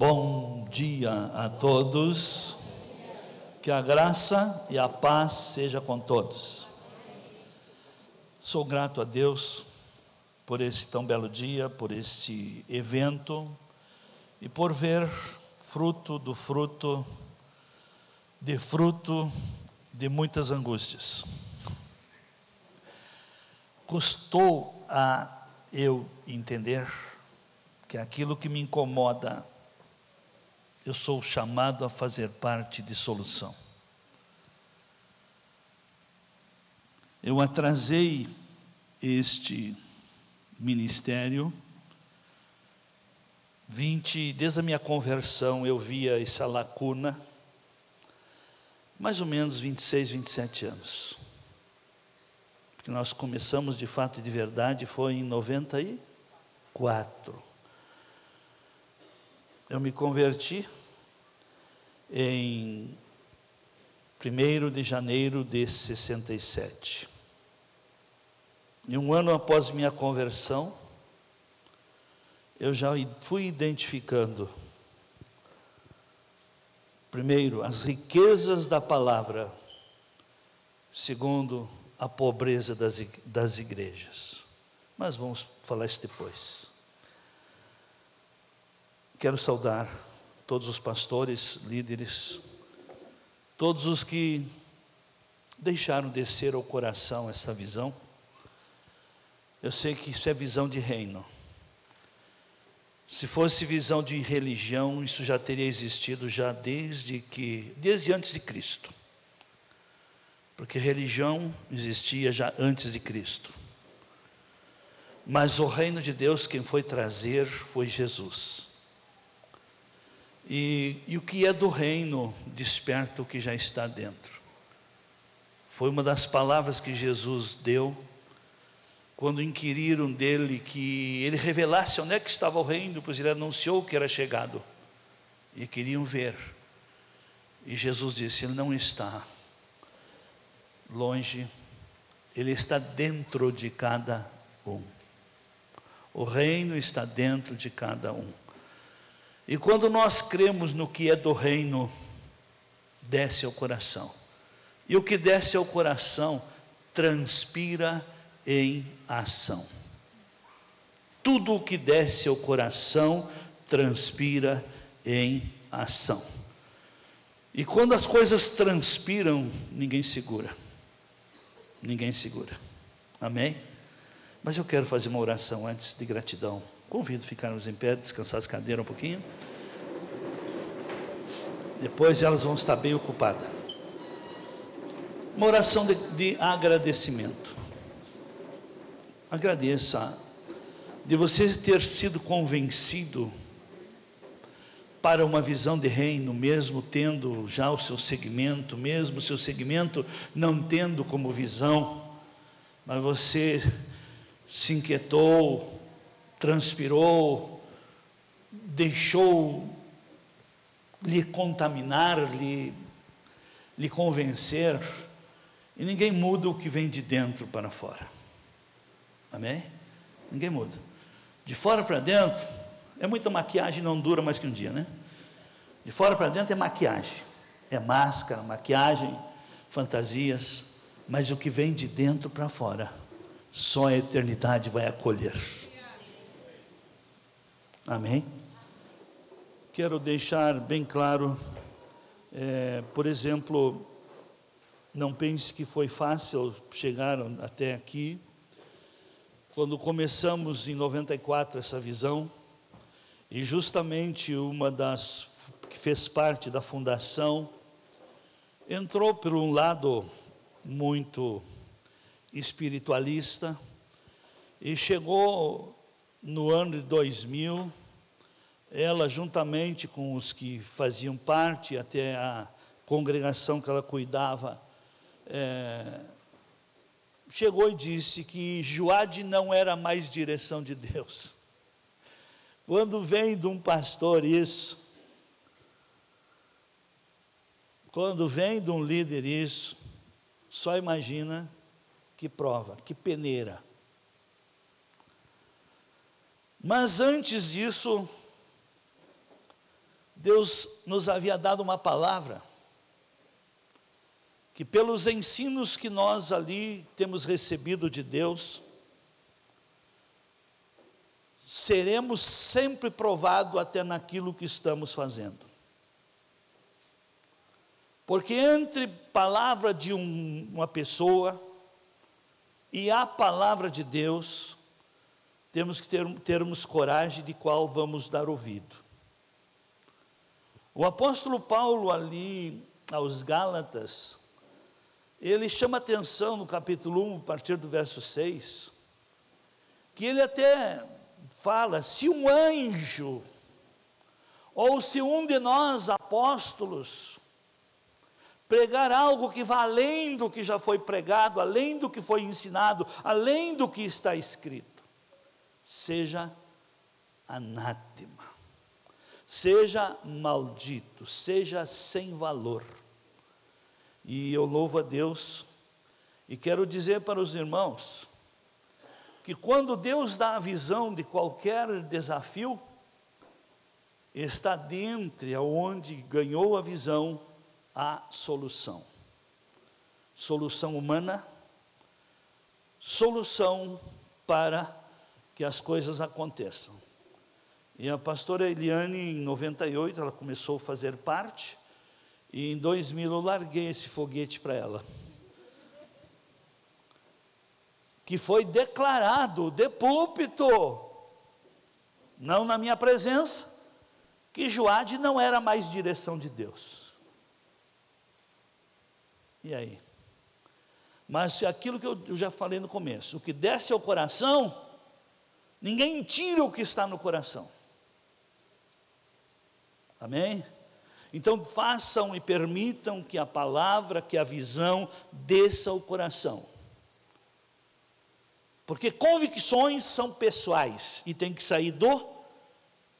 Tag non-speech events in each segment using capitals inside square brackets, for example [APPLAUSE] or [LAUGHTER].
Bom dia a todos. Que a graça e a paz seja com todos. Sou grato a Deus por esse tão belo dia, por este evento e por ver fruto do fruto de fruto de muitas angústias. Custou a eu entender que aquilo que me incomoda, eu sou chamado a fazer parte de solução. Eu atrasei este ministério. 20, desde a minha conversão eu via essa lacuna, mais ou menos 26, 27 anos. Porque nós começamos de fato e de verdade foi em 94. Eu me converti em 1 de janeiro de 67. E um ano após minha conversão, eu já fui identificando, primeiro, as riquezas da palavra, segundo, a pobreza das, das igrejas. Mas vamos falar isso depois. Quero saudar todos os pastores, líderes, todos os que deixaram descer ao coração essa visão. Eu sei que isso é visão de reino. Se fosse visão de religião, isso já teria existido já desde que, desde antes de Cristo. Porque religião existia já antes de Cristo. Mas o reino de Deus, quem foi trazer foi Jesus. E, e o que é do reino desperta o que já está dentro. Foi uma das palavras que Jesus deu quando inquiriram dele que ele revelasse onde é que estava o reino, pois ele anunciou que era chegado. E queriam ver. E Jesus disse: Ele não está longe, ele está dentro de cada um. O reino está dentro de cada um. E quando nós cremos no que é do reino, desce ao coração. E o que desce ao coração transpira em ação. Tudo o que desce ao coração transpira em ação. E quando as coisas transpiram, ninguém segura. Ninguém segura. Amém? Mas eu quero fazer uma oração antes de gratidão. Convido a ficarmos em pé, descansar as cadeiras um pouquinho. Depois elas vão estar bem ocupadas. Uma oração de, de agradecimento. Agradeça de você ter sido convencido para uma visão de reino, mesmo tendo já o seu segmento, mesmo o seu segmento não tendo como visão, mas você se inquietou, transpirou, deixou lhe contaminar, lhe, lhe convencer, e ninguém muda o que vem de dentro para fora. Amém? Ninguém muda. De fora para dentro, é muita maquiagem, não dura mais que um dia, né? De fora para dentro é maquiagem, é máscara, maquiagem, fantasias, mas o que vem de dentro para fora só a eternidade vai acolher. Amém? Quero deixar bem claro, é, por exemplo, não pense que foi fácil chegar até aqui. Quando começamos em 94 essa visão, e justamente uma das que fez parte da fundação, entrou por um lado muito espiritualista e chegou no ano de 2000, ela juntamente com os que faziam parte, até a congregação que ela cuidava, é, chegou e disse que Joade não era mais direção de Deus. Quando vem de um pastor isso, quando vem de um líder isso, só imagina que prova, que peneira. Mas antes disso, Deus nos havia dado uma palavra que pelos ensinos que nós ali temos recebido de Deus, seremos sempre provados até naquilo que estamos fazendo. Porque entre palavra de um, uma pessoa e a palavra de Deus, temos que ter, termos coragem de qual vamos dar ouvido. O apóstolo Paulo, ali aos Gálatas, ele chama atenção no capítulo 1, a partir do verso 6, que ele até fala: se um anjo, ou se um de nós apóstolos, pregar algo que vá além do que já foi pregado, além do que foi ensinado, além do que está escrito, seja anátema, seja maldito, seja sem valor. E eu louvo a Deus e quero dizer para os irmãos que quando Deus dá a visão de qualquer desafio, está dentro aonde ganhou a visão a solução. Solução humana, solução para que as coisas aconteçam. E a pastora Eliane, em 98, ela começou a fazer parte, e em 2000 eu larguei esse foguete para ela. Que foi declarado de púlpito, não na minha presença, que Joade não era mais direção de Deus. E aí? Mas aquilo que eu já falei no começo, o que desce ao coração, ninguém tira o que está no coração. Amém? Então façam e permitam que a palavra, que a visão desça ao coração. Porque convicções são pessoais e tem que sair do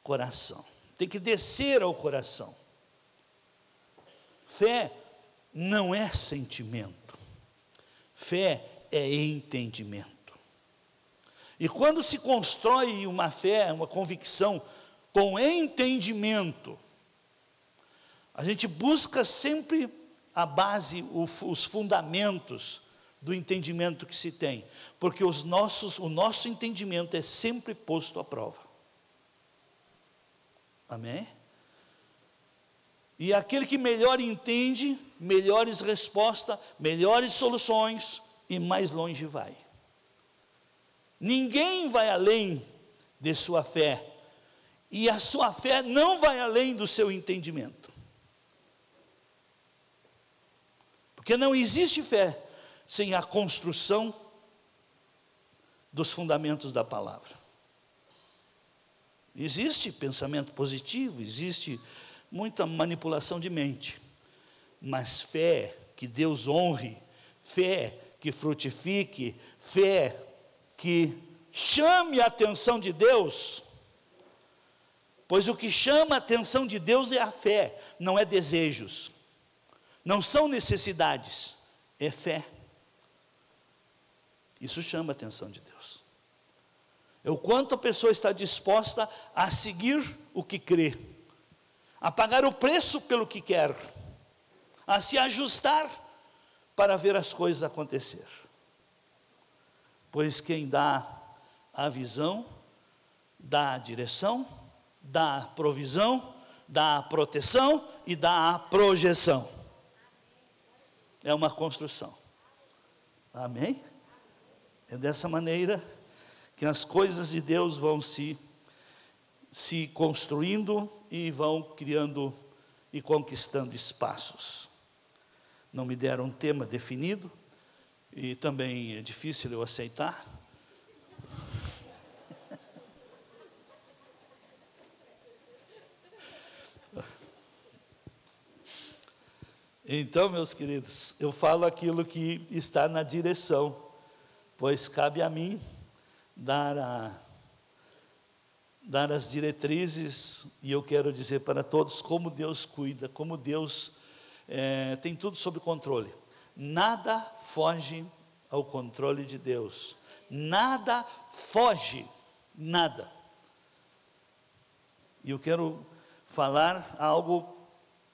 coração. Tem que descer ao coração. Fé não é sentimento. Fé é entendimento. E quando se constrói uma fé, uma convicção com entendimento, a gente busca sempre a base, os fundamentos do entendimento que se tem, porque os nossos, o nosso entendimento é sempre posto à prova. Amém? E aquele que melhor entende, melhores respostas, melhores soluções e mais longe vai. Ninguém vai além de sua fé, e a sua fé não vai além do seu entendimento. Porque não existe fé sem a construção dos fundamentos da palavra. Existe pensamento positivo, existe muita manipulação de mente, mas fé que Deus honre, fé que frutifique, fé que chame a atenção de Deus, pois o que chama a atenção de Deus é a fé, não é desejos. Não são necessidades, é fé. Isso chama a atenção de Deus. É o quanto a pessoa está disposta a seguir o que crê, a pagar o preço pelo que quer, a se ajustar para ver as coisas acontecer. Pois quem dá a visão, dá a direção, dá a provisão, dá a proteção e dá a projeção é uma construção. Amém? É dessa maneira que as coisas de Deus vão se, se construindo e vão criando e conquistando espaços. Não me deram um tema definido, e também é difícil eu aceitar. Então, meus queridos, eu falo aquilo que está na direção, pois cabe a mim dar, a, dar as diretrizes, e eu quero dizer para todos como Deus cuida, como Deus é, tem tudo sob controle. Nada foge ao controle de Deus, nada foge, nada. E eu quero falar algo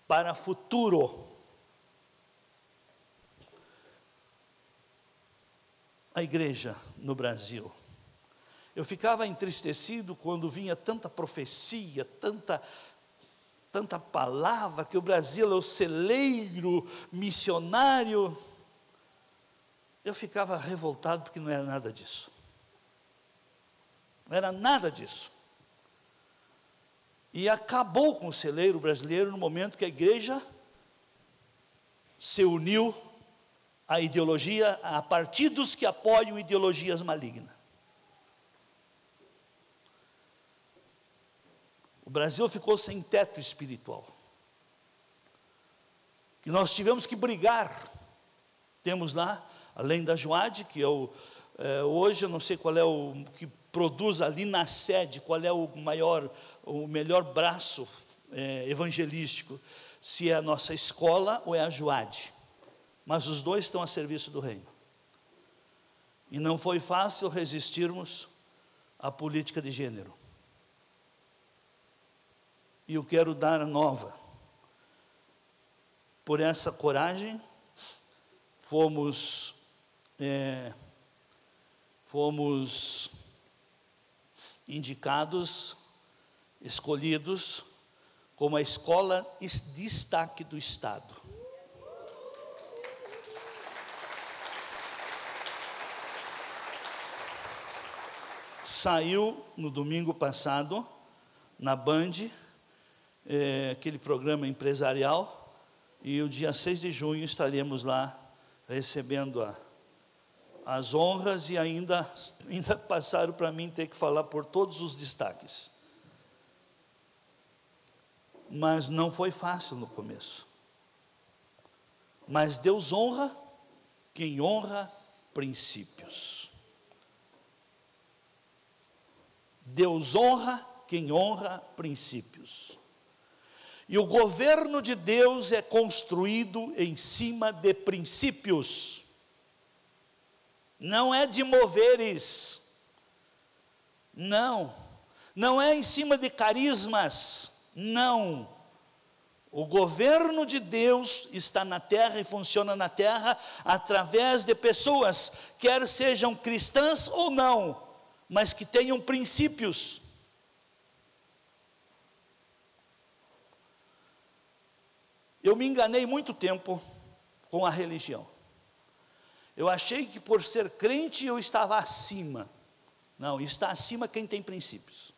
para futuro. A igreja no Brasil. Eu ficava entristecido quando vinha tanta profecia, tanta tanta palavra que o Brasil é o celeiro missionário. Eu ficava revoltado porque não era nada disso. Não era nada disso. E acabou com o celeiro brasileiro no momento que a igreja se uniu à ideologia, a partidos que apoiam ideologias malignas. O Brasil ficou sem teto espiritual. Que nós tivemos que brigar. Temos lá, além da Joade, que é o, é, hoje eu não sei qual é o que produz ali na sede, qual é o maior o melhor braço é, evangelístico, se é a nossa escola ou é a Joade. Mas os dois estão a serviço do reino. E não foi fácil resistirmos à política de gênero. E eu quero dar nova. Por essa coragem, fomos, é, fomos indicados escolhidos como a escola destaque do Estado. Saiu no domingo passado, na Band, é, aquele programa empresarial, e o dia 6 de junho estaremos lá recebendo a, as honras e ainda, [LAUGHS] ainda passaram para mim ter que falar por todos os destaques mas não foi fácil no começo. Mas Deus honra quem honra princípios. Deus honra quem honra princípios. E o governo de Deus é construído em cima de princípios, não é de moveres, não, não é em cima de carismas, não. O governo de Deus está na terra e funciona na terra através de pessoas, quer sejam cristãs ou não, mas que tenham princípios. Eu me enganei muito tempo com a religião. Eu achei que por ser crente eu estava acima. Não, está acima quem tem princípios.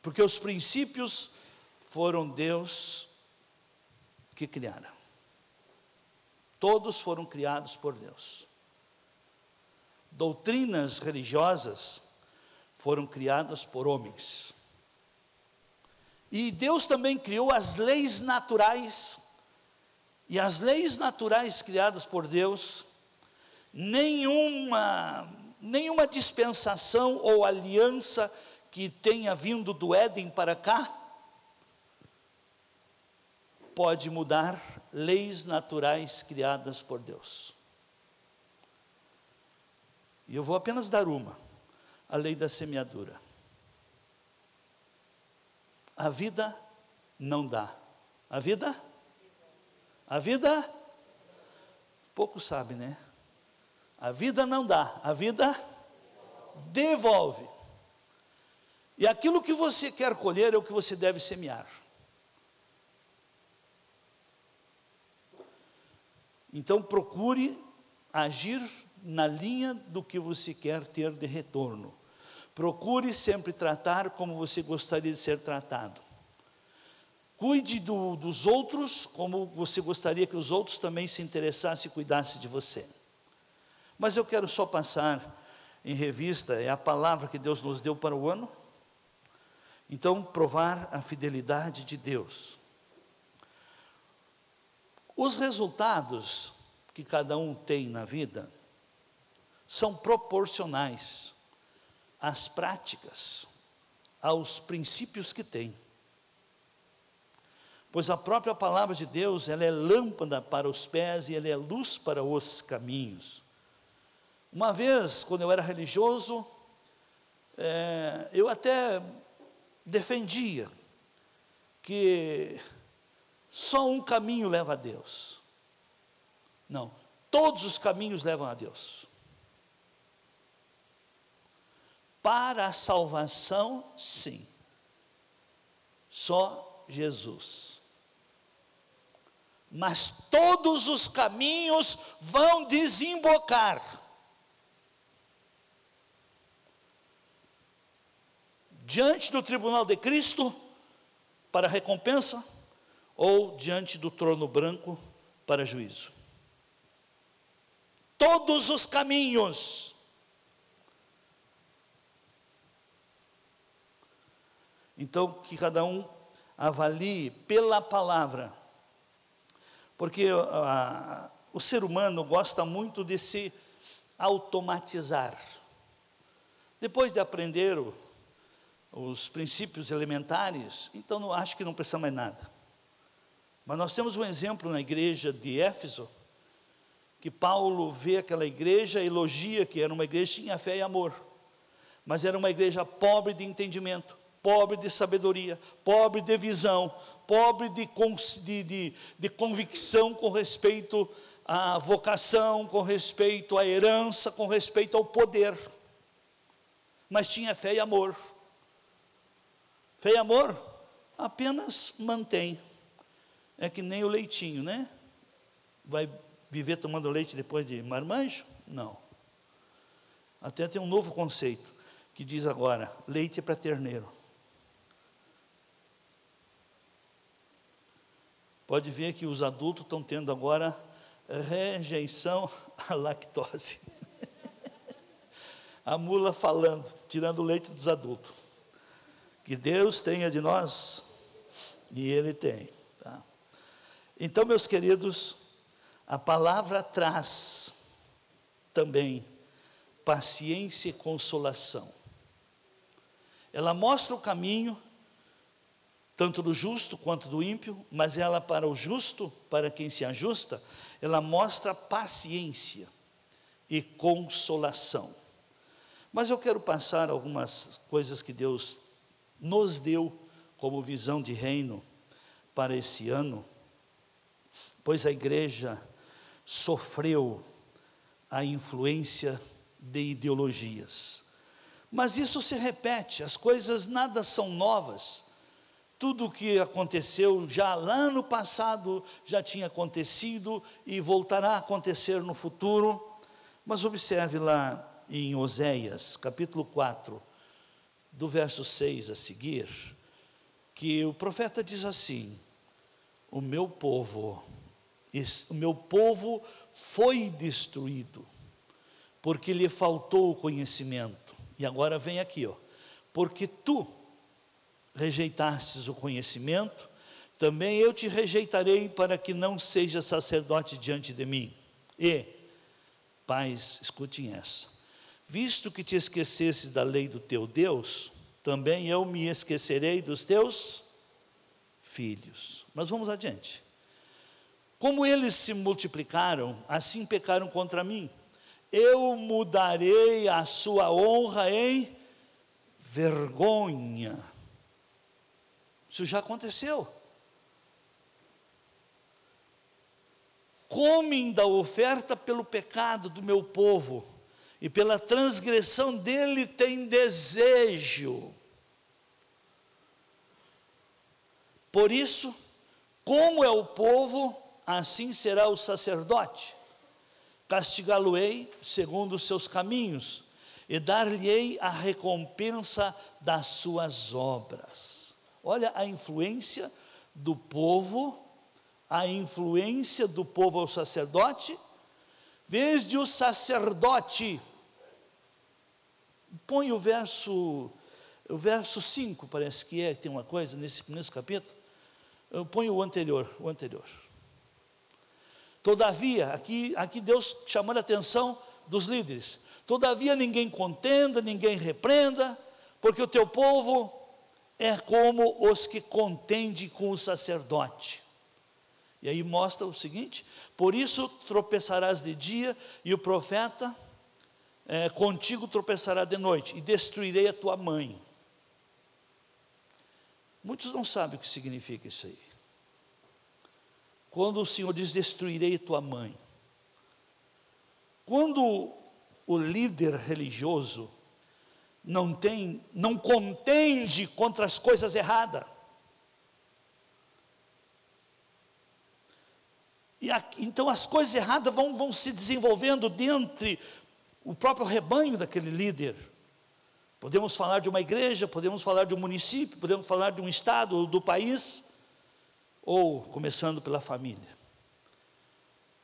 Porque os princípios foram Deus que criaram. Todos foram criados por Deus. Doutrinas religiosas foram criadas por homens. E Deus também criou as leis naturais. E as leis naturais criadas por Deus, nenhuma, nenhuma dispensação ou aliança que tenha vindo do Éden para cá, pode mudar leis naturais criadas por Deus. E eu vou apenas dar uma: a lei da semeadura. A vida não dá. A vida? A vida? Pouco sabe, né? A vida não dá, a vida devolve. E aquilo que você quer colher é o que você deve semear. Então procure agir na linha do que você quer ter de retorno. Procure sempre tratar como você gostaria de ser tratado. Cuide do, dos outros como você gostaria que os outros também se interessassem e cuidassem de você. Mas eu quero só passar em revista, é a palavra que Deus nos deu para o ano. Então, provar a fidelidade de Deus. Os resultados que cada um tem na vida são proporcionais às práticas, aos princípios que tem. Pois a própria palavra de Deus, ela é lâmpada para os pés e ela é luz para os caminhos. Uma vez, quando eu era religioso, é, eu até defendia que só um caminho leva a Deus. Não, todos os caminhos levam a Deus. Para a salvação, sim. Só Jesus. Mas todos os caminhos vão desembocar. Diante do tribunal de Cristo, para recompensa, ou diante do trono branco, para juízo. Todos os caminhos Então, que cada um avalie pela palavra, porque a, o ser humano gosta muito de se automatizar. Depois de aprender o, os princípios elementares, então não acho que não precisa mais nada. Mas nós temos um exemplo na igreja de Éfeso, que Paulo vê aquela igreja, elogia que era uma igreja que tinha fé e amor, mas era uma igreja pobre de entendimento pobre de sabedoria, pobre de visão, pobre de, de, de, de convicção com respeito à vocação, com respeito à herança, com respeito ao poder. Mas tinha fé e amor. Fé e amor apenas mantém. É que nem o leitinho, né? Vai viver tomando leite depois de marmanjo? Não. Até tem um novo conceito que diz agora: leite é para terneiro. Pode ver que os adultos estão tendo agora rejeição à lactose. [LAUGHS] A mula falando, tirando o leite dos adultos. Que Deus tenha de nós, e Ele tem. Tá? Então, meus queridos, a palavra traz também paciência e consolação. Ela mostra o caminho tanto do justo quanto do ímpio, mas ela para o justo, para quem se ajusta, ela mostra paciência e consolação. Mas eu quero passar algumas coisas que Deus nos deu como visão de reino para esse ano, pois a igreja sofreu a influência de ideologias. Mas isso se repete, as coisas nada são novas tudo o que aconteceu já lá no passado já tinha acontecido e voltará a acontecer no futuro. Mas observe lá em Oséias, capítulo 4, do verso 6 a seguir, que o profeta diz assim: O meu povo, o meu povo foi destruído, porque lhe faltou o conhecimento. E agora vem aqui, ó, porque tu rejeitastes o conhecimento, também eu te rejeitarei para que não seja sacerdote diante de mim. E, pais, escutem essa: visto que te esquecesses da lei do teu Deus, também eu me esquecerei dos teus filhos. Mas vamos adiante. Como eles se multiplicaram, assim pecaram contra mim. Eu mudarei a sua honra em vergonha isso já aconteceu. Comem da oferta pelo pecado do meu povo, e pela transgressão dele tem desejo. Por isso, como é o povo, assim será o sacerdote. Castigá-lo-ei segundo os seus caminhos, e dar-lhe-ei a recompensa das suas obras. Olha a influência do povo, a influência do povo ao sacerdote, desde o sacerdote. Põe o verso, o verso 5, parece que é, tem uma coisa nesse, nesse capítulo. Põe o anterior, o anterior. Todavia, aqui, aqui Deus chamando a atenção dos líderes. Todavia ninguém contenda, ninguém repreenda, porque o teu povo é como os que contendem com o sacerdote. E aí mostra o seguinte: por isso tropeçarás de dia, e o profeta é, contigo tropeçará de noite, e destruirei a tua mãe. Muitos não sabem o que significa isso aí. Quando o Senhor diz: Destruirei tua mãe. Quando o líder religioso não tem, não contende contra as coisas erradas. E então as coisas erradas vão, vão se desenvolvendo dentro o próprio rebanho daquele líder. Podemos falar de uma igreja, podemos falar de um município, podemos falar de um estado, do país, ou começando pela família.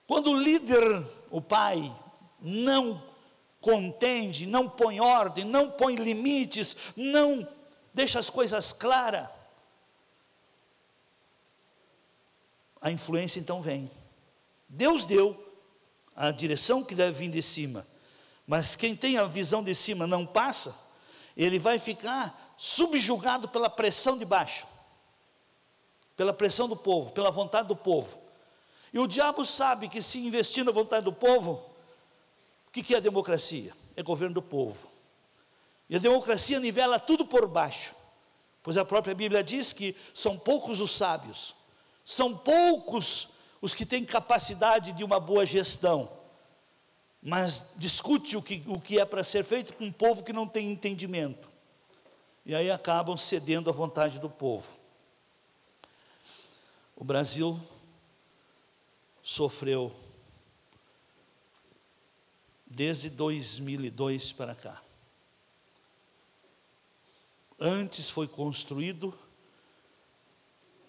Quando o líder, o pai, não contende, não põe ordem, não põe limites, não deixa as coisas claras, a influência então vem. Deus deu a direção que deve vir de cima, mas quem tem a visão de cima não passa, ele vai ficar subjugado pela pressão de baixo, pela pressão do povo, pela vontade do povo. E o diabo sabe que se investir na vontade do povo, o que é a democracia? É governo do povo. E a democracia nivela tudo por baixo, pois a própria Bíblia diz que são poucos os sábios, são poucos os que têm capacidade de uma boa gestão, mas discute o que, o que é para ser feito com um povo que não tem entendimento, e aí acabam cedendo à vontade do povo. O Brasil sofreu desde 2002 para cá. Antes foi construído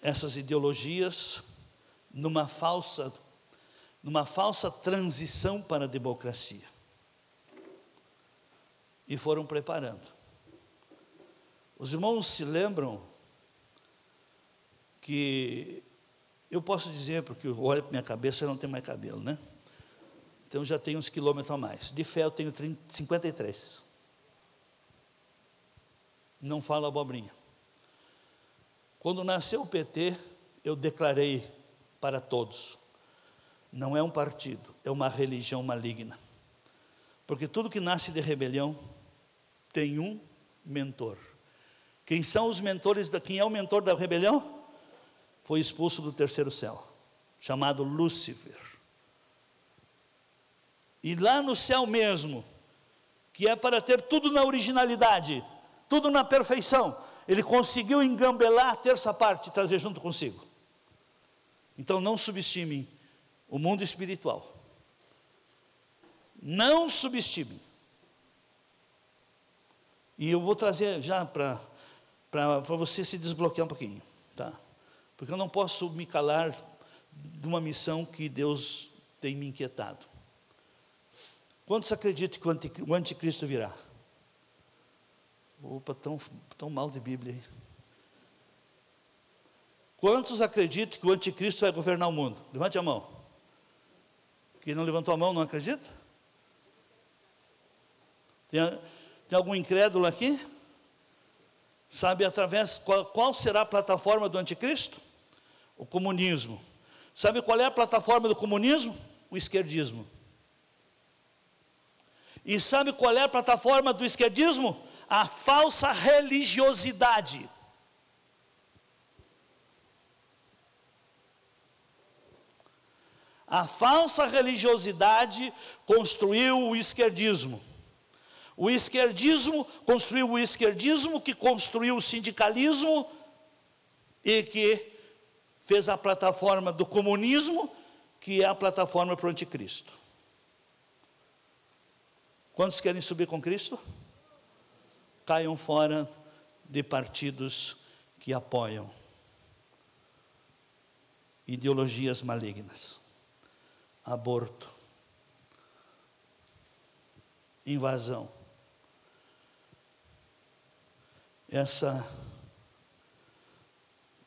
essas ideologias numa falsa numa falsa transição para a democracia. E foram preparando. Os irmãos se lembram que eu posso dizer, porque eu olho para minha cabeça e não tem mais cabelo, né? Então já tenho uns quilômetros a mais. De fé eu tenho 30, 53. Não falo abobrinha. Quando nasceu o PT, eu declarei para todos: não é um partido, é uma religião maligna. Porque tudo que nasce de rebelião tem um mentor. Quem são os mentores da quem é o mentor da rebelião? Foi expulso do terceiro céu, chamado Lúcifer. E lá no céu mesmo, que é para ter tudo na originalidade, tudo na perfeição, ele conseguiu engambelar a terça parte e trazer junto consigo. Então não subestime o mundo espiritual. Não subestime. E eu vou trazer já para você se desbloquear um pouquinho, tá? Porque eu não posso me calar de uma missão que Deus tem me inquietado. Quantos acreditam que o anticristo virá? Opa, tão, tão mal de Bíblia aí. Quantos acreditam que o anticristo vai governar o mundo? Levante a mão. Quem não levantou a mão não acredita? Tem, tem algum incrédulo aqui? Sabe através qual, qual será a plataforma do anticristo? O comunismo. Sabe qual é a plataforma do comunismo? O esquerdismo. E sabe qual é a plataforma do esquerdismo? A falsa religiosidade. A falsa religiosidade construiu o esquerdismo. O esquerdismo construiu o esquerdismo, que construiu o sindicalismo e que fez a plataforma do comunismo, que é a plataforma para o anticristo. Quantos querem subir com Cristo? Caiam fora de partidos que apoiam ideologias malignas, aborto, invasão. Essa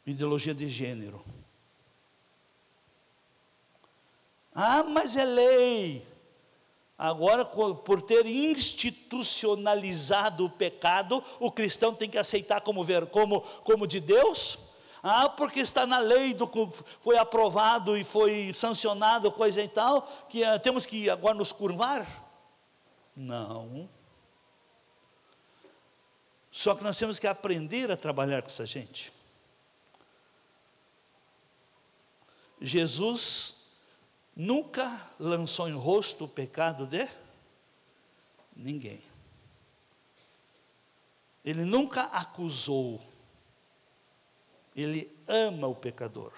ideologia de gênero. Ah, mas é lei. Agora, por ter institucionalizado o pecado, o cristão tem que aceitar como, ver, como, como de Deus? Ah, porque está na lei, do, foi aprovado e foi sancionado, coisa e tal, que ah, temos que agora nos curvar? Não. Só que nós temos que aprender a trabalhar com essa gente. Jesus nunca lançou em rosto o pecado de ninguém. Ele nunca acusou. Ele ama o pecador.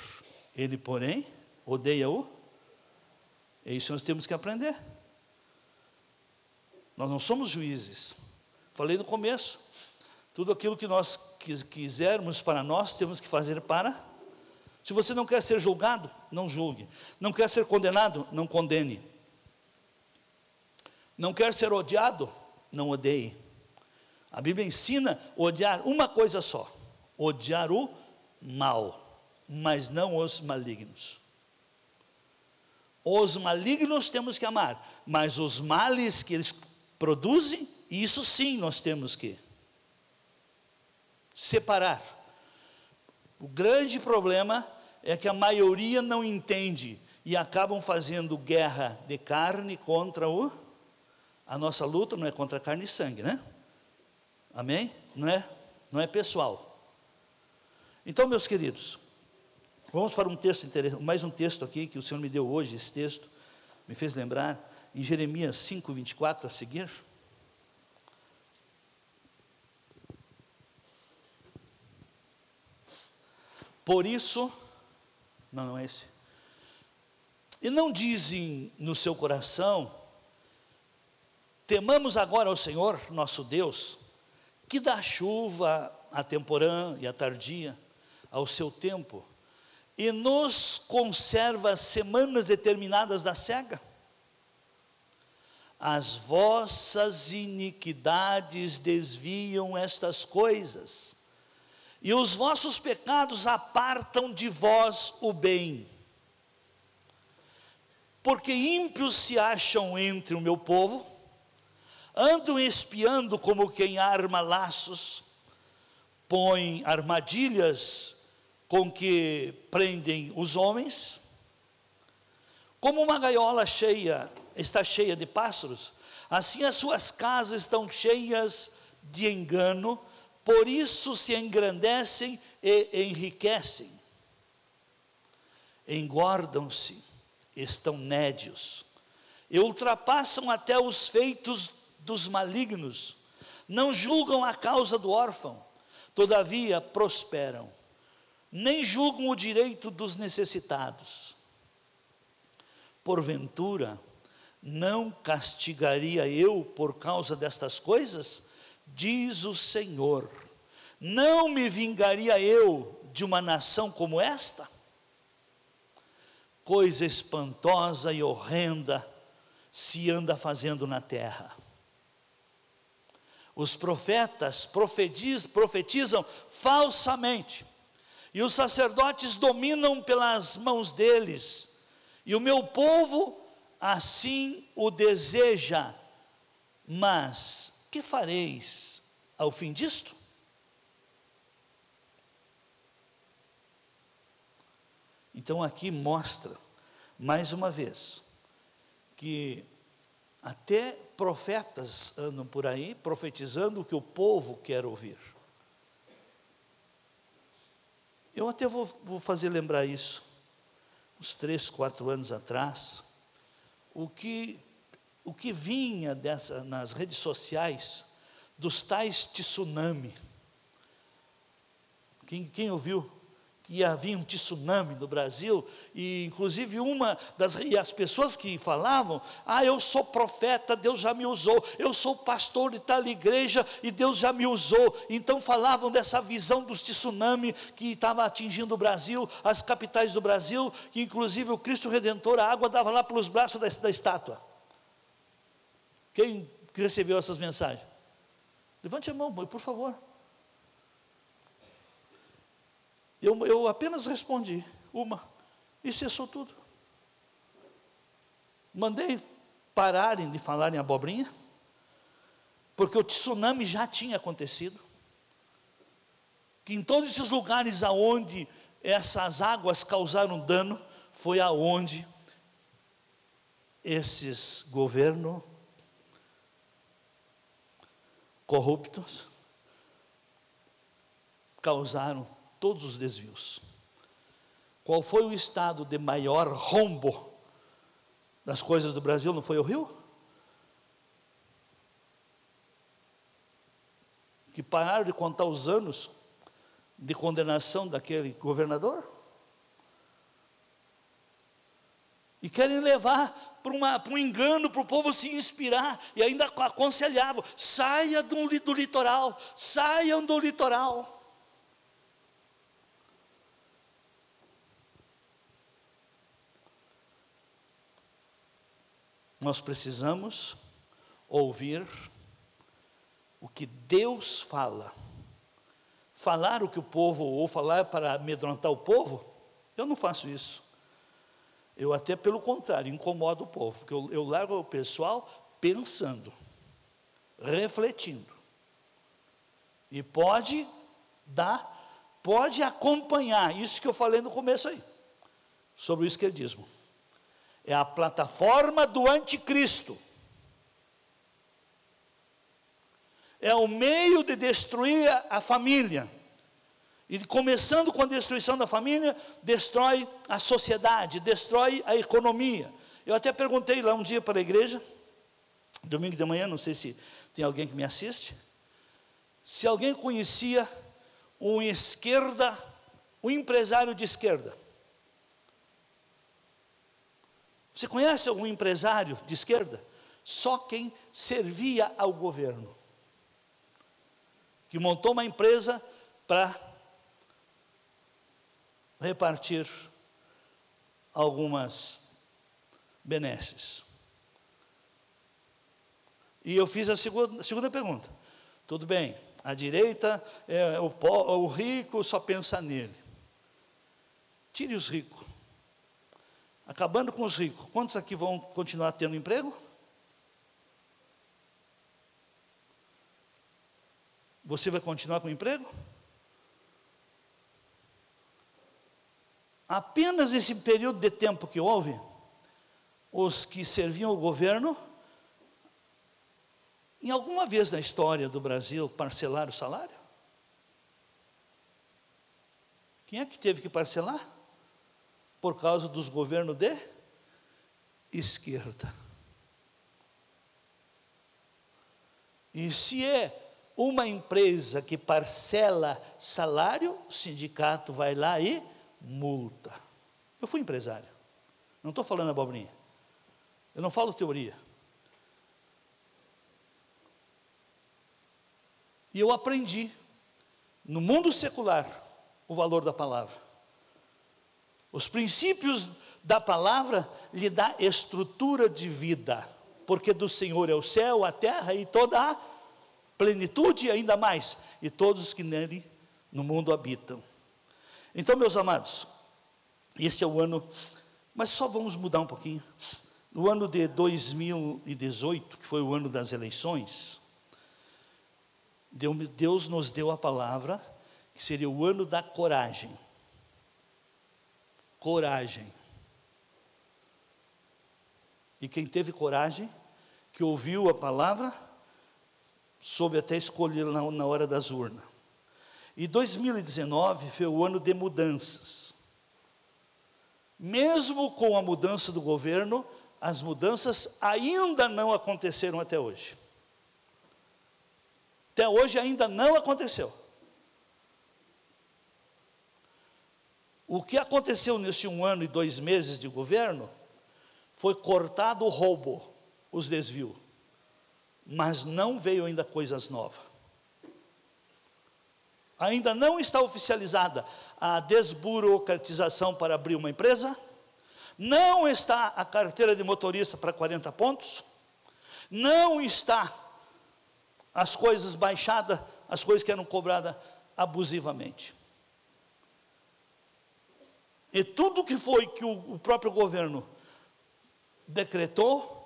Ele, porém, odeia-o. É isso que nós temos que aprender. Nós não somos juízes. Falei no começo. Tudo aquilo que nós quisermos para nós, temos que fazer para. Se você não quer ser julgado, não julgue. Não quer ser condenado, não condene. Não quer ser odiado, não odeie. A Bíblia ensina odiar uma coisa só: odiar o mal, mas não os malignos. Os malignos temos que amar, mas os males que eles produzem, isso sim nós temos que separar. O grande problema é que a maioria não entende e acabam fazendo guerra de carne contra o. A nossa luta não é contra carne e sangue, né? Amém? Não é, não é pessoal. Então, meus queridos, vamos para um texto mais um texto aqui que o Senhor me deu hoje, esse texto me fez lembrar, em Jeremias 5, 24 a seguir. Por isso, não, não é esse. E não dizem no seu coração, temamos agora ao Senhor, nosso Deus, que dá chuva a temporã e a tardia, ao seu tempo, e nos conserva semanas determinadas da cega. As vossas iniquidades desviam estas coisas e os vossos pecados apartam de vós o bem. Porque ímpios se acham entre o meu povo, andam espiando como quem arma laços, põe armadilhas com que prendem os homens, como uma gaiola cheia está cheia de pássaros, assim as suas casas estão cheias de engano, por isso se engrandecem e enriquecem. Engordam-se, estão nédios, e ultrapassam até os feitos dos malignos, não julgam a causa do órfão, todavia prosperam, nem julgam o direito dos necessitados. Porventura, não castigaria eu por causa destas coisas? Diz o Senhor: Não me vingaria eu de uma nação como esta? Coisa espantosa e horrenda se anda fazendo na terra. Os profetas profetizam, profetizam falsamente, e os sacerdotes dominam pelas mãos deles, e o meu povo assim o deseja, mas que fareis ao fim disto? Então aqui mostra, mais uma vez, que até profetas andam por aí profetizando o que o povo quer ouvir. Eu até vou, vou fazer lembrar isso, uns três, quatro anos atrás, o que o que vinha dessa, nas redes sociais dos tais tsunami. Quem, quem ouviu que havia um tsunami no Brasil, e inclusive uma das e as pessoas que falavam, ah, eu sou profeta, Deus já me usou, eu sou pastor de tal igreja e Deus já me usou. Então falavam dessa visão dos tsunami que estava atingindo o Brasil, as capitais do Brasil, que inclusive o Cristo Redentor, a água dava lá pelos braços da, da estátua. Quem recebeu essas mensagens? Levante a mão, por favor. Eu, eu apenas respondi uma e cessou tudo. Mandei pararem de falar em abobrinha, porque o tsunami já tinha acontecido. Que em todos esses lugares aonde essas águas causaram dano, foi aonde esses governos corruptos causaram todos os desvios. Qual foi o estado de maior rombo das coisas do Brasil? Não foi o Rio? Que pararam de contar os anos de condenação daquele governador? E querem levar para, um engano, para o povo se inspirar, e ainda aconselhavam: saia do, do litoral, saiam do litoral. Nós precisamos ouvir o que Deus fala. Falar o que o povo, ou falar para amedrontar o povo, eu não faço isso. Eu até pelo contrário, incomodo o povo, porque eu, eu largo o pessoal pensando, refletindo. E pode dar, pode acompanhar isso que eu falei no começo aí, sobre o esquerdismo é a plataforma do anticristo. É o meio de destruir a família. E começando com a destruição da família, destrói a sociedade, destrói a economia. Eu até perguntei lá um dia para a igreja, domingo de manhã, não sei se tem alguém que me assiste, se alguém conhecia um esquerda, um empresário de esquerda. Você conhece algum empresário de esquerda? Só quem servia ao governo. Que montou uma empresa para repartir algumas benesses. E eu fiz a segunda, a segunda pergunta. Tudo bem, a direita, é, o, o rico só pensa nele. Tire os ricos acabando com os ricos, quantos aqui vão continuar tendo emprego? Você vai continuar com emprego? Apenas esse período de tempo que houve, os que serviam o governo, em alguma vez na história do Brasil, parcelaram o salário? Quem é que teve que parcelar? por causa dos governos de esquerda. E se é uma empresa que parcela salário, o sindicato vai lá e multa. Eu fui empresário, não estou falando abobrinha, eu não falo teoria. E eu aprendi, no mundo secular, o valor da palavra. Os princípios da palavra lhe dá estrutura de vida, porque do Senhor é o céu, a terra e toda a plenitude ainda mais, e todos que nele no mundo habitam. Então, meus amados, esse é o ano, mas só vamos mudar um pouquinho. No ano de 2018, que foi o ano das eleições, Deus nos deu a palavra que seria o ano da coragem coragem. E quem teve coragem, que ouviu a palavra, soube até escolher na, hora das urnas. E 2019 foi o ano de mudanças. Mesmo com a mudança do governo, as mudanças ainda não aconteceram até hoje. Até hoje ainda não aconteceu. O que aconteceu nesse um ano e dois meses de governo foi cortado o roubo, os desvios, mas não veio ainda coisas novas. Ainda não está oficializada a desburocratização para abrir uma empresa, não está a carteira de motorista para 40 pontos, não está as coisas baixadas, as coisas que eram cobradas abusivamente. E tudo que foi que o, próprio governo decretou,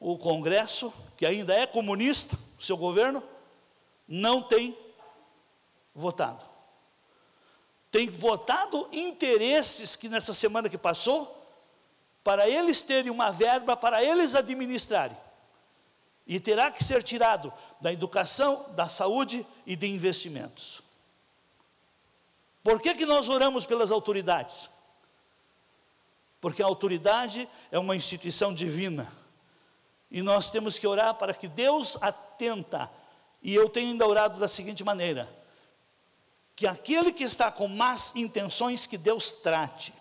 o Congresso, que ainda é comunista, o seu governo, não tem votado. Tem votado interesses que nessa semana que passou, para eles terem uma verba, para eles administrarem. e terá que ser tirado da educação, da saúde e de investimentos. Por que, que nós oramos pelas autoridades? Porque a autoridade é uma instituição divina. E nós temos que orar para que Deus atenta. E eu tenho ainda orado da seguinte maneira: que aquele que está com más intenções, que Deus trate.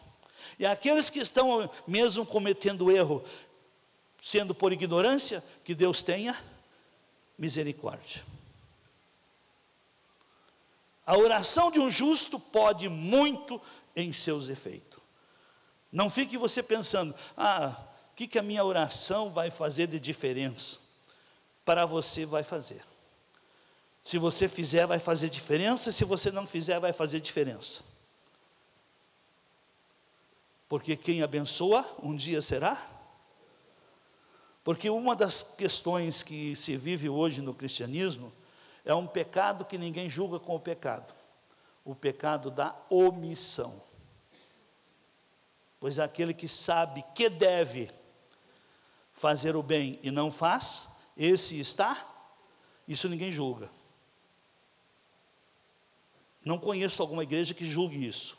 E aqueles que estão mesmo cometendo erro, sendo por ignorância, que Deus tenha misericórdia. A oração de um justo pode muito em seus efeitos. Não fique você pensando, ah, o que, que a minha oração vai fazer de diferença? Para você vai fazer. Se você fizer, vai fazer diferença, se você não fizer, vai fazer diferença. Porque quem abençoa, um dia será porque uma das questões que se vive hoje no cristianismo é um pecado que ninguém julga com o pecado o pecado da omissão. Pois aquele que sabe que deve fazer o bem e não faz, esse está, isso ninguém julga. Não conheço alguma igreja que julgue isso.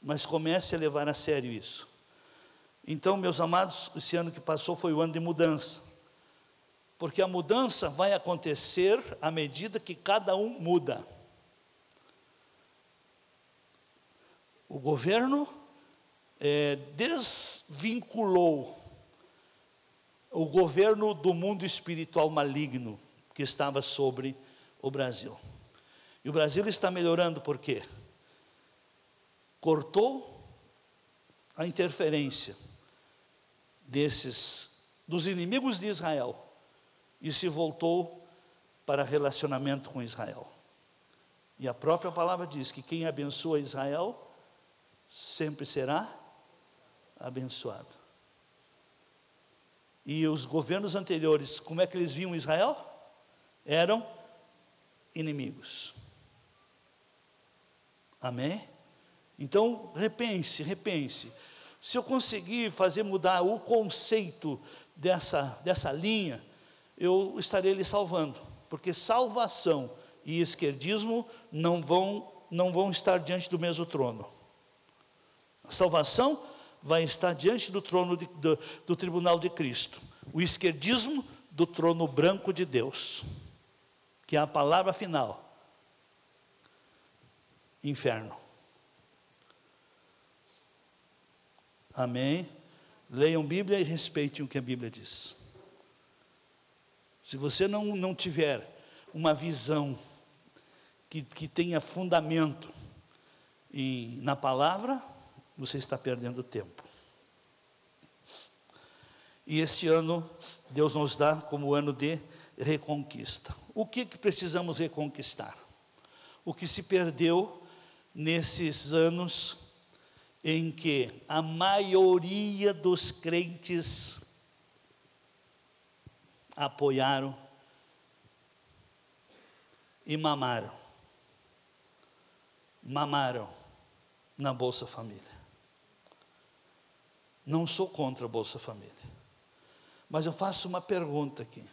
Mas comece a levar a sério isso. Então, meus amados, esse ano que passou foi o ano de mudança. Porque a mudança vai acontecer à medida que cada um muda. O governo é, desvinculou o governo do mundo espiritual maligno que estava sobre o Brasil. E o Brasil está melhorando por quê? Cortou a interferência desses dos inimigos de Israel e se voltou para relacionamento com Israel. E a própria palavra diz que quem abençoa Israel sempre será abençoado. E os governos anteriores, como é que eles viam Israel? Eram inimigos. Amém? Então, repense, repense. Se eu conseguir fazer mudar o conceito dessa, dessa linha, eu estarei lhe salvando, porque salvação e esquerdismo não vão, não vão estar diante do mesmo trono. A salvação vai estar diante do trono de, do, do tribunal de Cristo, o esquerdismo do trono branco de Deus, que é a palavra final: inferno. Amém? Leiam Bíblia e respeitem o que a Bíblia diz. Se você não, não tiver uma visão que, que tenha fundamento em, na palavra, você está perdendo tempo. E esse ano, Deus nos dá como ano de reconquista. O que, que precisamos reconquistar? O que se perdeu nesses anos em que a maioria dos crentes apoiaram e mamaram. Mamaram na Bolsa Família. Não sou contra a Bolsa Família. Mas eu faço uma pergunta aqui.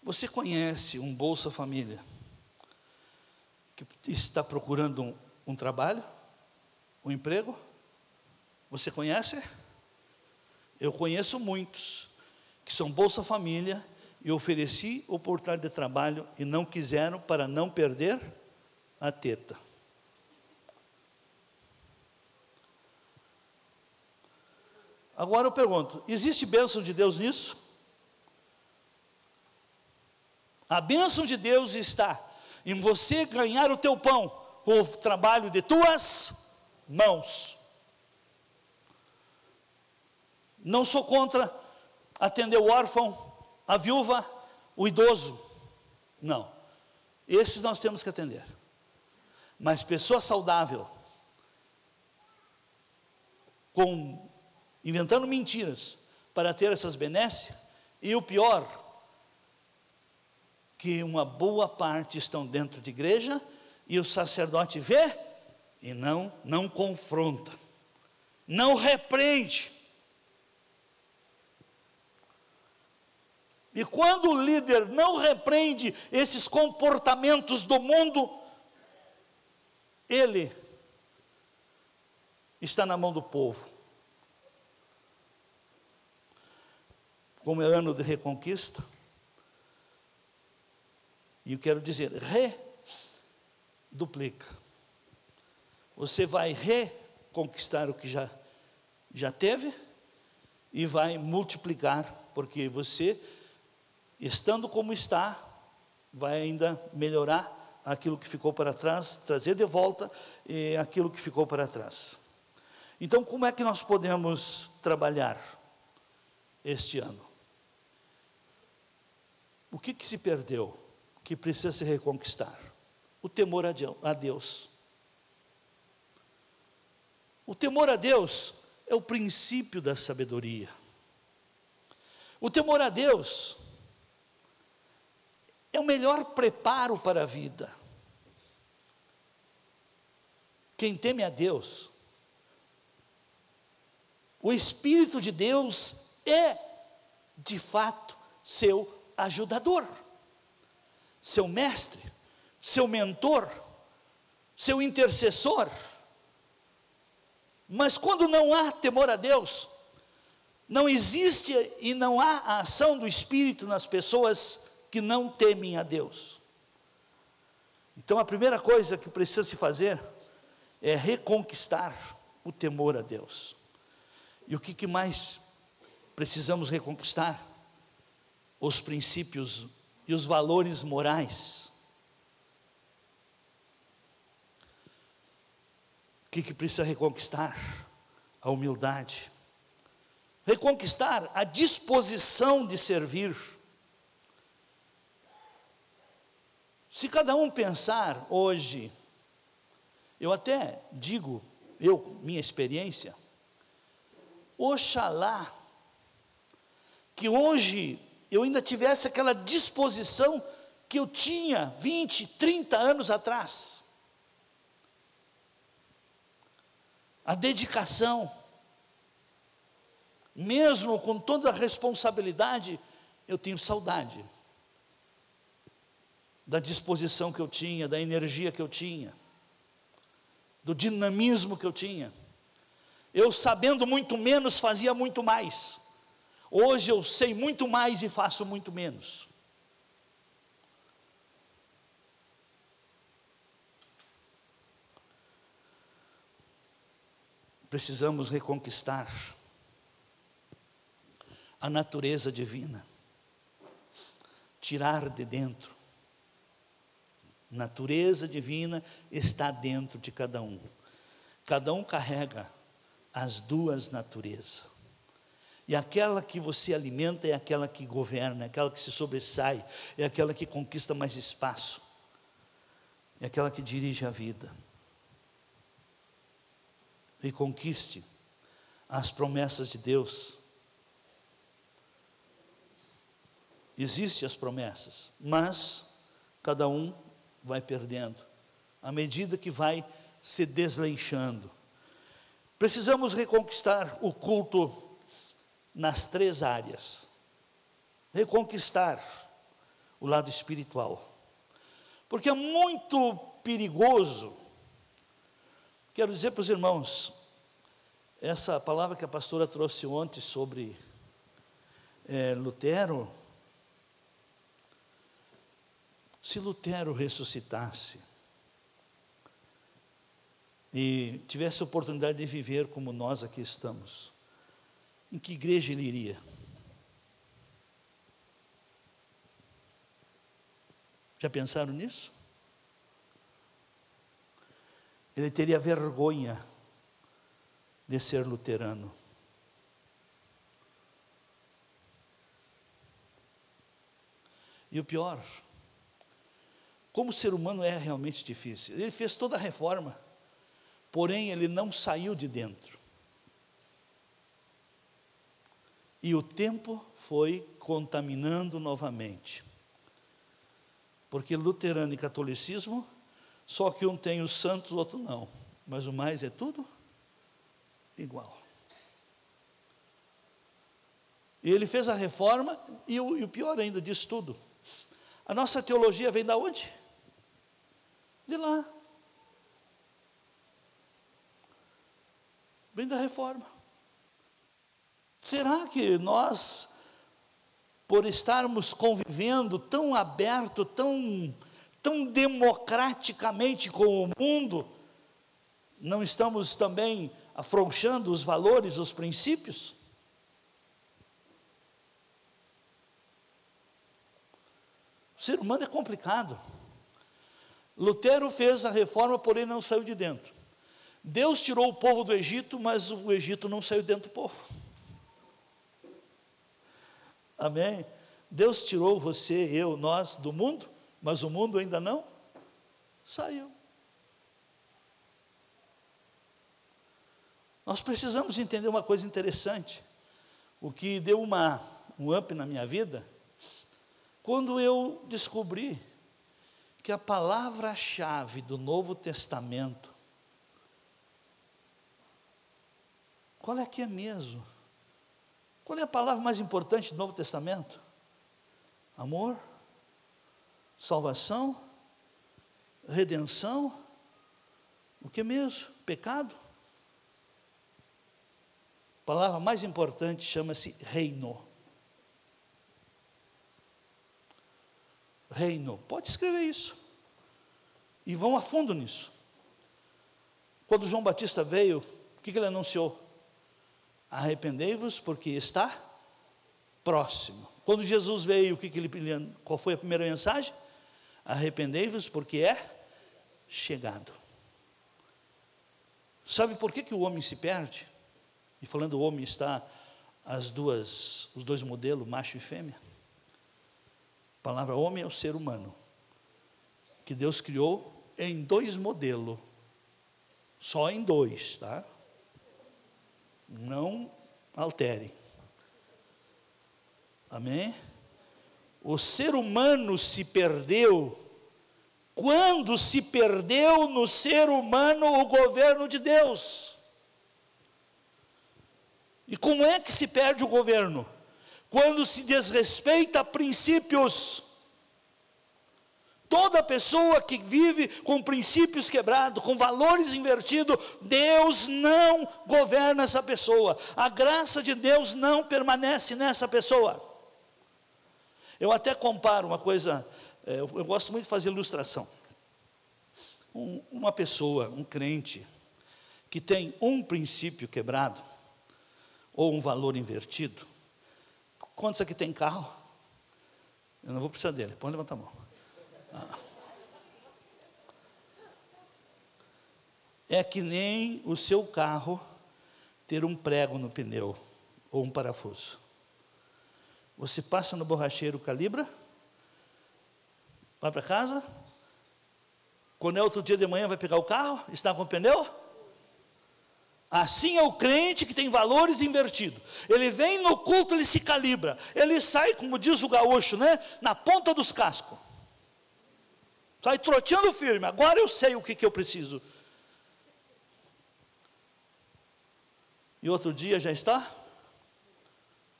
Você conhece um Bolsa Família que está procurando um, um trabalho? o emprego? Você conhece? Eu conheço muitos que são Bolsa Família e ofereci oportunidade de trabalho e não quiseram para não perder a teta. Agora eu pergunto: existe bênção de Deus nisso? A bênção de Deus está em você ganhar o teu pão com o trabalho de tuas mãos. Não sou contra atender o órfão, a viúva, o idoso. Não. Esses nós temos que atender. Mas pessoa saudável, com inventando mentiras para ter essas benesses, e o pior, que uma boa parte estão dentro de igreja e o sacerdote vê e não não confronta, não repreende. E quando o líder não repreende esses comportamentos do mundo, ele está na mão do povo. Como é ano de reconquista, e eu quero dizer, reduplica. Você vai reconquistar o que já, já teve e vai multiplicar, porque você, estando como está, vai ainda melhorar aquilo que ficou para trás, trazer de volta eh, aquilo que ficou para trás. Então, como é que nós podemos trabalhar este ano? O que, que se perdeu, que precisa se reconquistar? O temor a Deus. O temor a Deus é o princípio da sabedoria. O temor a Deus é o melhor preparo para a vida. Quem teme a Deus, o Espírito de Deus é, de fato, seu ajudador, seu mestre, seu mentor, seu intercessor. Mas quando não há temor a Deus, não existe e não há a ação do Espírito nas pessoas que não temem a Deus. Então a primeira coisa que precisa se fazer é reconquistar o temor a Deus. E o que, que mais precisamos reconquistar? Os princípios e os valores morais. que, que precisa reconquistar? A humildade. Reconquistar a disposição de servir. Se cada um pensar hoje, eu até digo, eu, minha experiência, oxalá que hoje eu ainda tivesse aquela disposição que eu tinha 20, 30 anos atrás. a dedicação, mesmo com toda a responsabilidade, eu tenho saudade da disposição que eu tinha, da energia que eu tinha, do dinamismo que eu tinha. Eu sabendo muito menos, fazia muito mais. Hoje eu sei muito mais e faço muito menos. precisamos reconquistar a natureza divina, tirar de dentro. Natureza divina está dentro de cada um. Cada um carrega as duas naturezas. E aquela que você alimenta é aquela que governa, é aquela que se sobressai, é aquela que conquista mais espaço, é aquela que dirige a vida e conquiste as promessas de Deus. Existem as promessas, mas cada um vai perdendo à medida que vai se desleixando. Precisamos reconquistar o culto nas três áreas. Reconquistar o lado espiritual. Porque é muito perigoso Quero dizer para os irmãos, essa palavra que a pastora trouxe ontem sobre é, Lutero, se Lutero ressuscitasse e tivesse oportunidade de viver como nós aqui estamos, em que igreja ele iria? Já pensaram nisso? ele teria vergonha de ser luterano. E o pior, como o ser humano é realmente difícil. Ele fez toda a reforma, porém ele não saiu de dentro. E o tempo foi contaminando novamente. Porque luterano e catolicismo só que um tem os santos, o outro não. Mas o mais é tudo igual. Ele fez a reforma, e o, e o pior ainda disso tudo, a nossa teologia vem da onde? De lá. Vem da reforma. Será que nós, por estarmos convivendo tão aberto, tão, tão democraticamente com o mundo, não estamos também afrouxando os valores, os princípios? O ser humano é complicado. Lutero fez a reforma, porém não saiu de dentro. Deus tirou o povo do Egito, mas o Egito não saiu dentro do povo. Amém? Deus tirou você, eu, nós do mundo, mas o mundo ainda não saiu. Nós precisamos entender uma coisa interessante. O que deu uma, um up na minha vida, quando eu descobri que a palavra-chave do Novo Testamento, qual é que é mesmo? Qual é a palavra mais importante do Novo Testamento? Amor, salvação, redenção, o que mesmo? Pecado? A palavra mais importante chama-se reino. reino. Pode escrever isso. E vão a fundo nisso. Quando João Batista veio, o que, que ele anunciou? Arrependei-vos, porque está próximo. Quando Jesus veio, o que, que ele, qual foi a primeira mensagem? Arrependei-vos, porque é chegado. Sabe por que, que o homem se perde? E falando o homem está as duas, os dois modelos, macho e fêmea palavra homem é o ser humano, que Deus criou em dois modelos, só em dois, tá? Não altere. Amém? O ser humano se perdeu quando se perdeu no ser humano o governo de Deus. E como é que se perde o governo? quando se desrespeita princípios. Toda pessoa que vive com princípios quebrados, com valores invertidos, Deus não governa essa pessoa. A graça de Deus não permanece nessa pessoa. Eu até comparo uma coisa, é, eu, gosto muito de fazer ilustração. Um, uma pessoa, um crente, que tem um princípio quebrado, ou um valor invertido, Quantos aqui tem carro? Eu não vou precisar dele, pode levantar a mão. É que nem o seu carro ter um prego no pneu ou um parafuso. Você passa no borracheiro, calibra, vai para casa. Quando é outro dia de manhã, vai pegar o carro, está com o pneu, Assim é o crente que tem valores invertidos. Ele vem no culto, ele se calibra. Ele sai, como diz o gaúcho, né? Na ponta dos cascos. Sai troteando firme. Agora eu sei o que, que eu preciso. E outro dia já está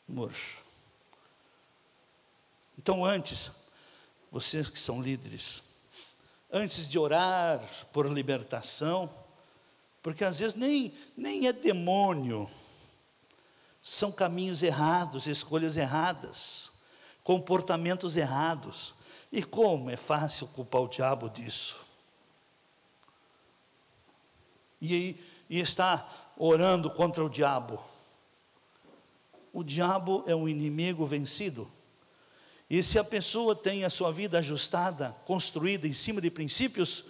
murcho. Então, antes, vocês que são líderes, antes de orar por libertação, porque às vezes nem, nem é demônio, são caminhos errados, escolhas erradas, comportamentos errados. E como é fácil culpar o diabo disso? E, e está orando contra o diabo. O diabo é um inimigo vencido. E se a pessoa tem a sua vida ajustada, construída em cima de princípios,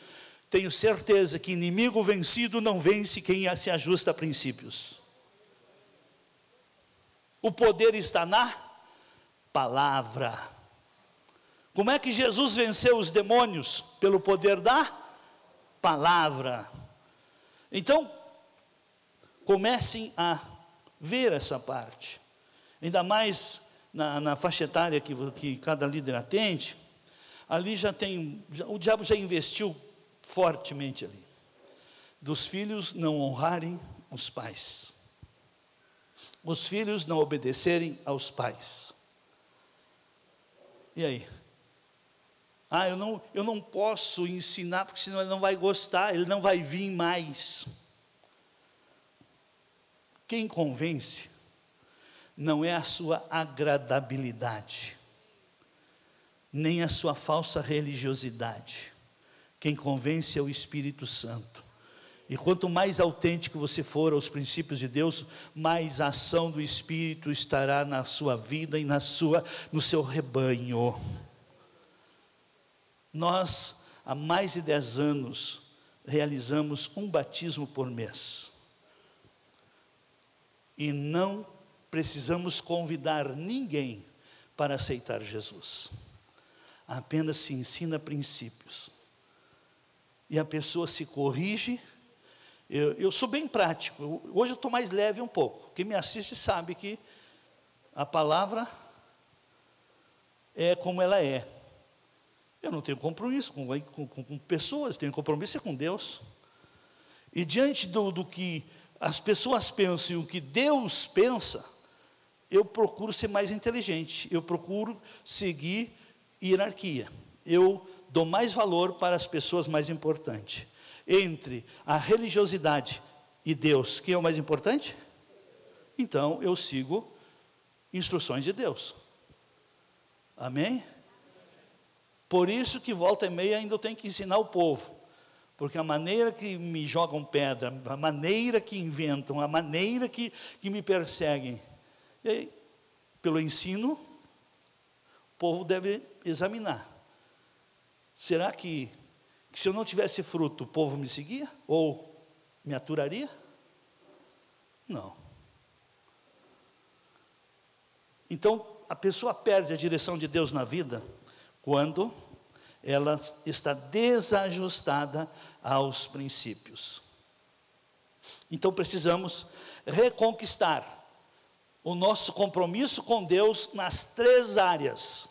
tenho certeza que inimigo vencido não vence quem se ajusta a princípios. O poder está na palavra. Como é que Jesus venceu os demônios? Pelo poder da palavra. Então, comecem a ver essa parte. Ainda mais na, na faixa etária que, que cada líder atende, ali já tem, já, o diabo já investiu fortemente ali. Dos filhos não honrarem os pais. os filhos não obedecerem aos pais. E aí? Ah, eu não, eu não posso ensinar, porque senão ele não vai gostar, ele não vai vir mais. Quem convence não é a sua agradabilidade, nem a sua falsa religiosidade. Quem convence é o Espírito Santo. E quanto mais autêntico você for aos princípios de Deus, mais a ação do Espírito estará na sua vida e na sua, no seu rebanho. Nós, há mais de dez anos, realizamos um batismo por mês. E não precisamos convidar ninguém para aceitar Jesus. Apenas se ensina princípios. E a pessoa se corrige eu, eu sou bem prático. Hoje eu estou mais leve um pouco. Quem me assiste sabe que a palavra é como ela é. Eu não tenho compromisso com, com, com pessoas, tenho compromisso é com Deus. E diante do, do que as pessoas pensam e o que Deus pensa, eu procuro ser mais inteligente, eu procuro seguir hierarquia. Eu dou mais valor para as pessoas mais importantes entre a religiosidade e Deus, quem é o mais importante? Então eu sigo instruções de Deus. Amém? Por isso que volta e meia ainda eu tenho que ensinar o povo. Porque a maneira que me jogam pedra, a maneira que inventam, a maneira que, que me perseguem, aí, pelo ensino, o povo deve examinar. Será que que se eu não tivesse fruto, o povo me seguia? Ou me aturaria? Não. Então, a pessoa perde a direção de Deus na vida quando ela está desajustada aos princípios. Então, precisamos reconquistar o nosso compromisso com Deus nas três áreas: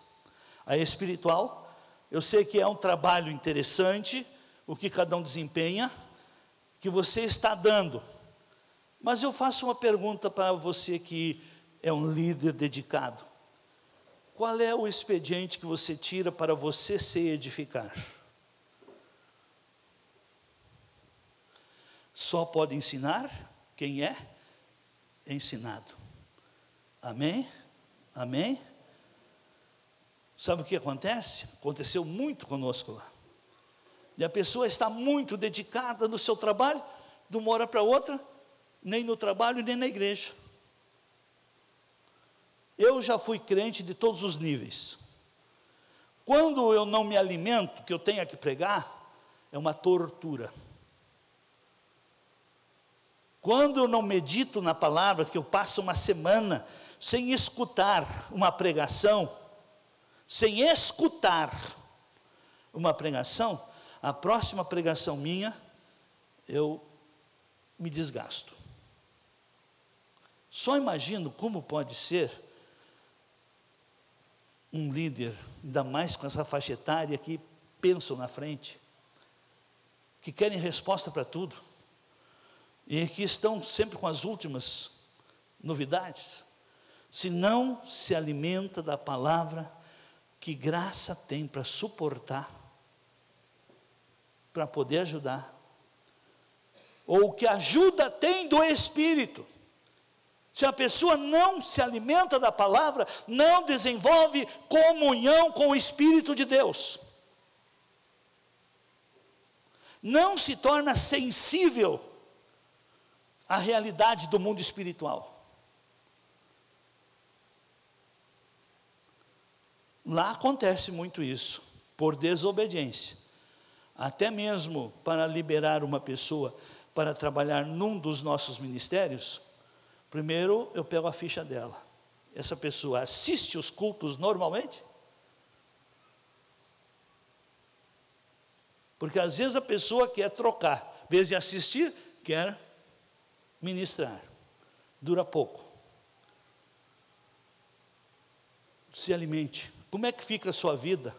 a espiritual, eu sei que é um trabalho interessante, o que cada um desempenha, que você está dando. Mas eu faço uma pergunta para você que é um líder dedicado. Qual é o expediente que você tira para você se edificar? Só pode ensinar quem é ensinado. Amém? Amém? Sabe o que acontece? Aconteceu muito conosco lá. E a pessoa está muito dedicada no seu trabalho, de uma hora para outra, nem no trabalho, nem na igreja. Eu já fui crente de todos os níveis. Quando eu não me alimento, que eu tenho que pregar, é uma tortura. Quando eu não medito na palavra, que eu passo uma semana sem escutar uma pregação, sem escutar uma pregação, a próxima pregação minha, eu me desgasto. Só imagino como pode ser um líder, ainda mais com essa faixa etária que pensam na frente, que querem resposta para tudo, e que estão sempre com as últimas novidades, se não se alimenta da palavra, que graça tem para suportar, para poder ajudar, ou que ajuda tem do Espírito. Se a pessoa não se alimenta da palavra, não desenvolve comunhão com o Espírito de Deus, não se torna sensível à realidade do mundo espiritual. Lá acontece muito isso, por desobediência. Até mesmo para liberar uma pessoa para trabalhar num dos nossos ministérios, primeiro eu pego a ficha dela. Essa pessoa assiste os cultos normalmente? Porque às vezes a pessoa quer trocar, em vez de assistir, quer ministrar. Dura pouco. Se alimente. Como é que fica a sua vida,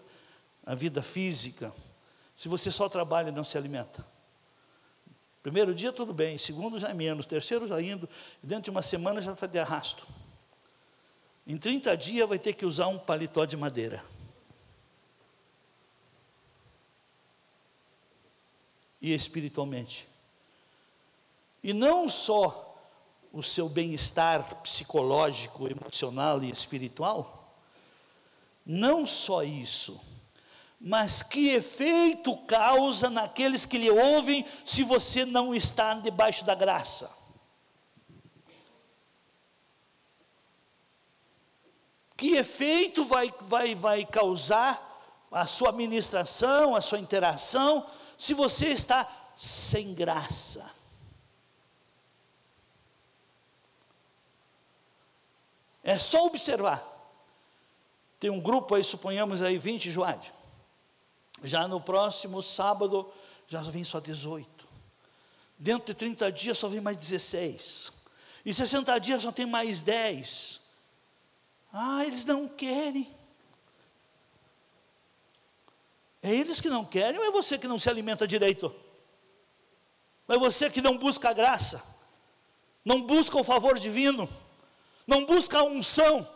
a vida física, se você só trabalha e não se alimenta? Primeiro dia tudo bem, segundo já é menos, terceiro já indo, dentro de uma semana já está de arrasto. Em 30 dias vai ter que usar um paletó de madeira. E espiritualmente. E não só o seu bem-estar psicológico, emocional e espiritual, não só isso, mas que efeito causa naqueles que lhe ouvem se você não está debaixo da graça? Que efeito vai, vai, vai causar a sua administração, a sua interação, se você está sem graça? É só observar. Tem um grupo aí, suponhamos aí 20 Joade. Já no próximo sábado, já vem só 18. Dentro de 30 dias só vem mais 16. E 60 dias só tem mais 10. Ah, eles não querem. É eles que não querem ou é você que não se alimenta direito? Ou é você que não busca a graça? Não busca o favor divino? Não busca a unção?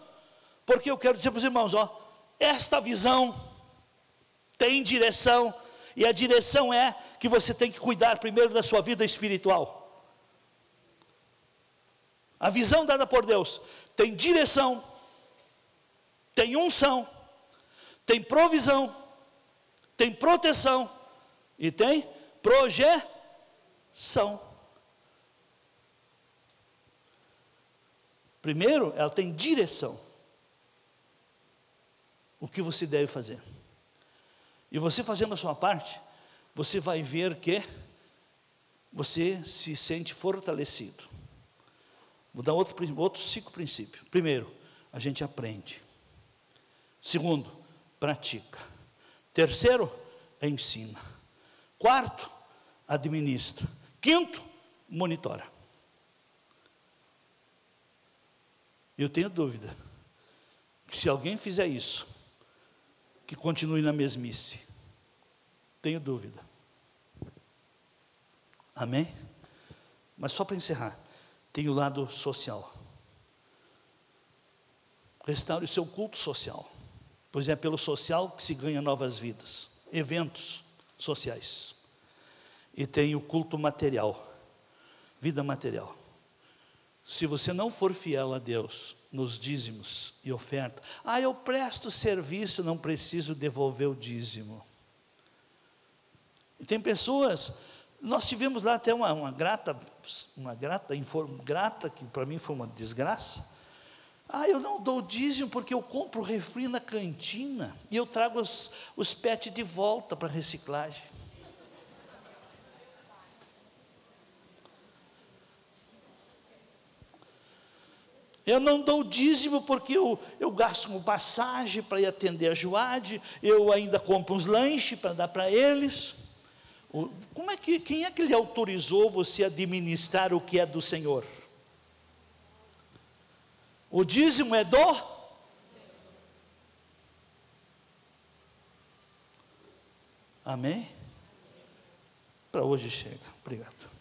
Porque eu quero dizer para os irmãos, ó, esta visão tem direção, e a direção é que você tem que cuidar primeiro da sua vida espiritual. A visão dada por Deus tem direção, tem unção, tem provisão, tem proteção e tem projeção. Primeiro, ela tem direção. O que você deve fazer. E você fazendo a sua parte, você vai ver que você se sente fortalecido. Vou dar outro, outro cinco princípios. Primeiro, a gente aprende. Segundo, pratica. Terceiro, ensina. Quarto, administra. Quinto, monitora. Eu tenho dúvida que se alguém fizer isso, que continue na mesmice. Tenho dúvida. Amém? Mas só para encerrar, tem o lado social. Restaure o seu culto social pois é pelo social que se ganha novas vidas, eventos sociais. E tem o culto material, vida material. Se você não for fiel a Deus nos dízimos e oferta, ah, eu presto serviço, não preciso devolver o dízimo. E tem pessoas, nós tivemos lá até uma, uma grata, uma grata, grata que para mim foi uma desgraça ah, eu não dou dízimo porque eu compro refri na cantina e eu trago os, os pets de volta para reciclagem. Eu não dou dízimo porque eu, eu gasto com passagem para ir atender a Joade, eu ainda compro uns lanches para dar para eles. Como é que, quem é que lhe autorizou você administrar o que é do Senhor? O dízimo é do Amém? Para hoje chega. Obrigado.